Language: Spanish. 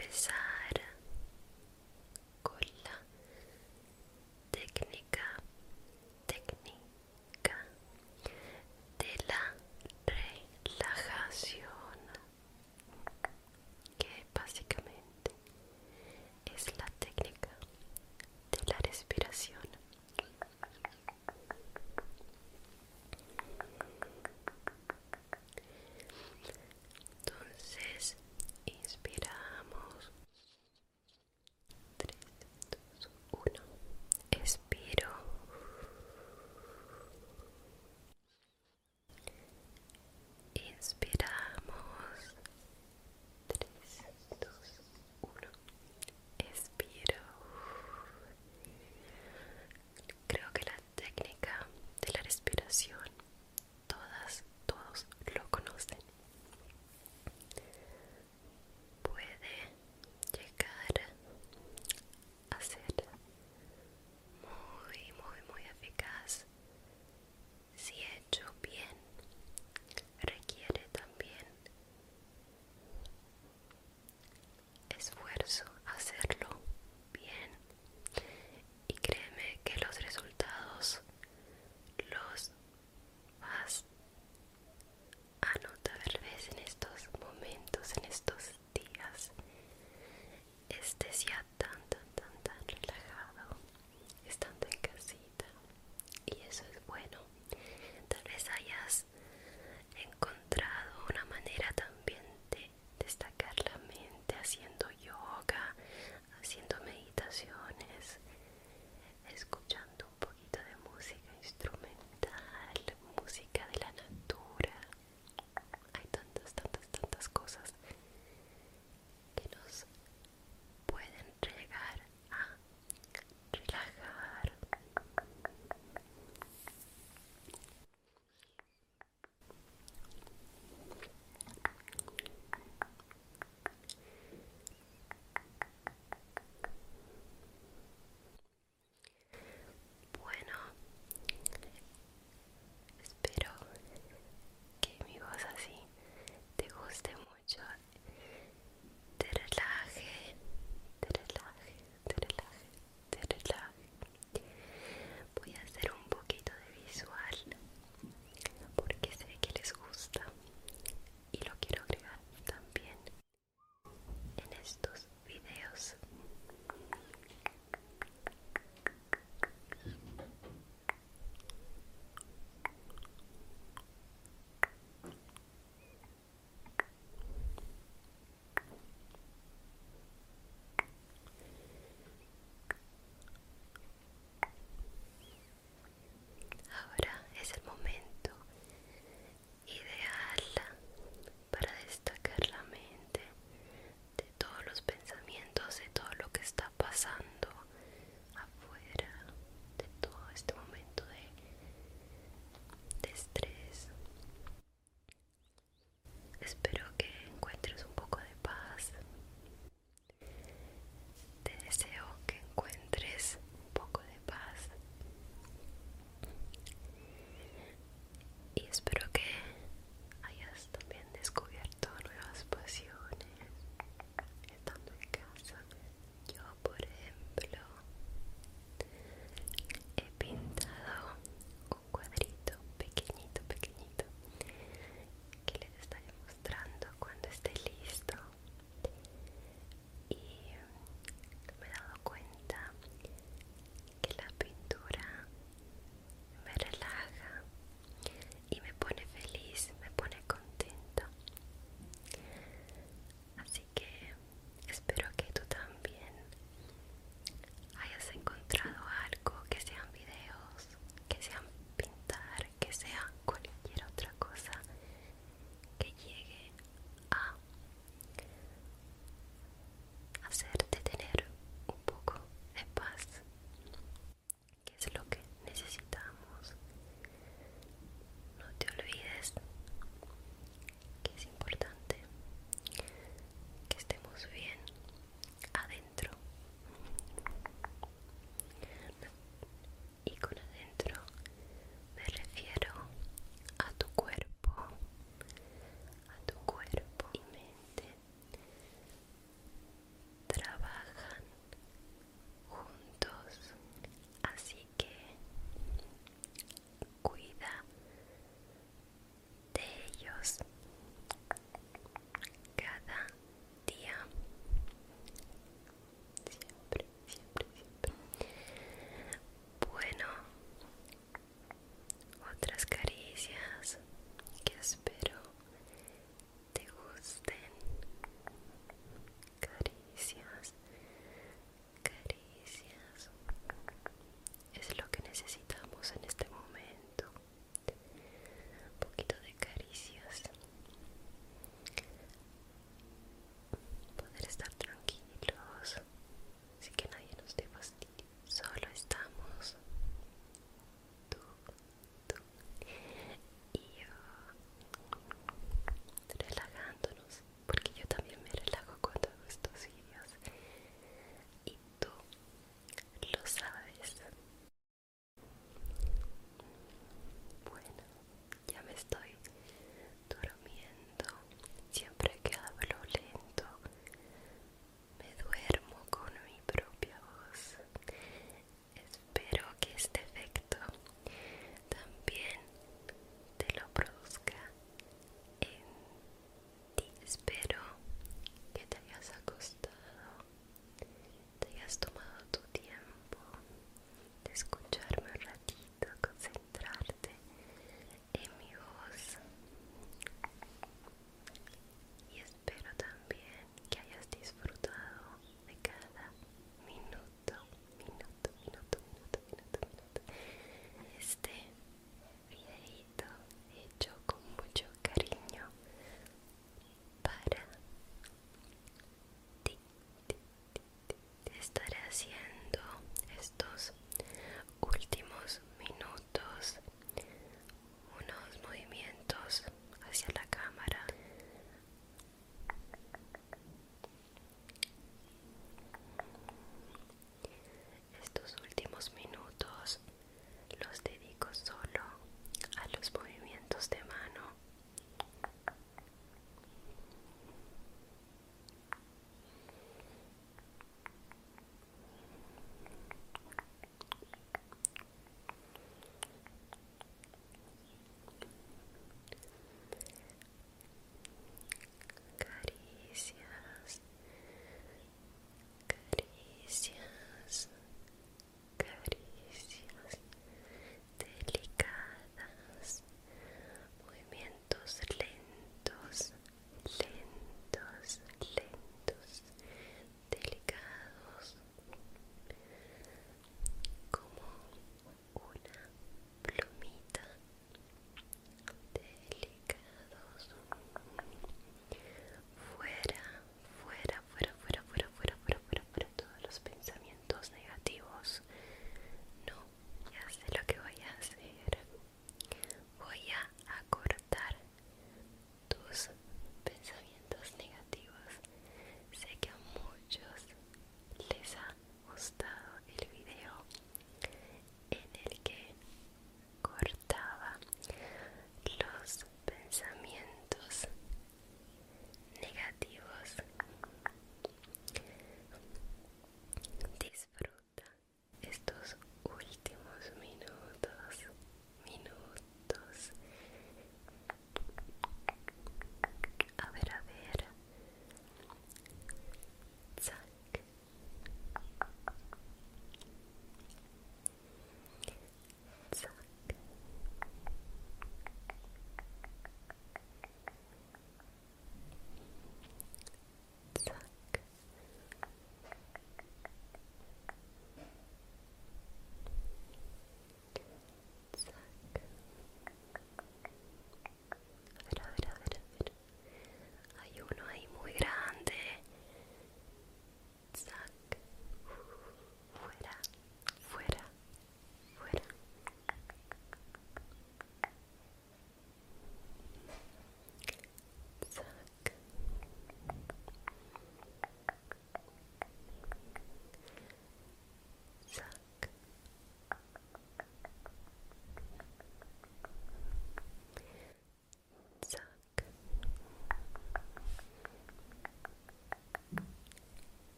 empezar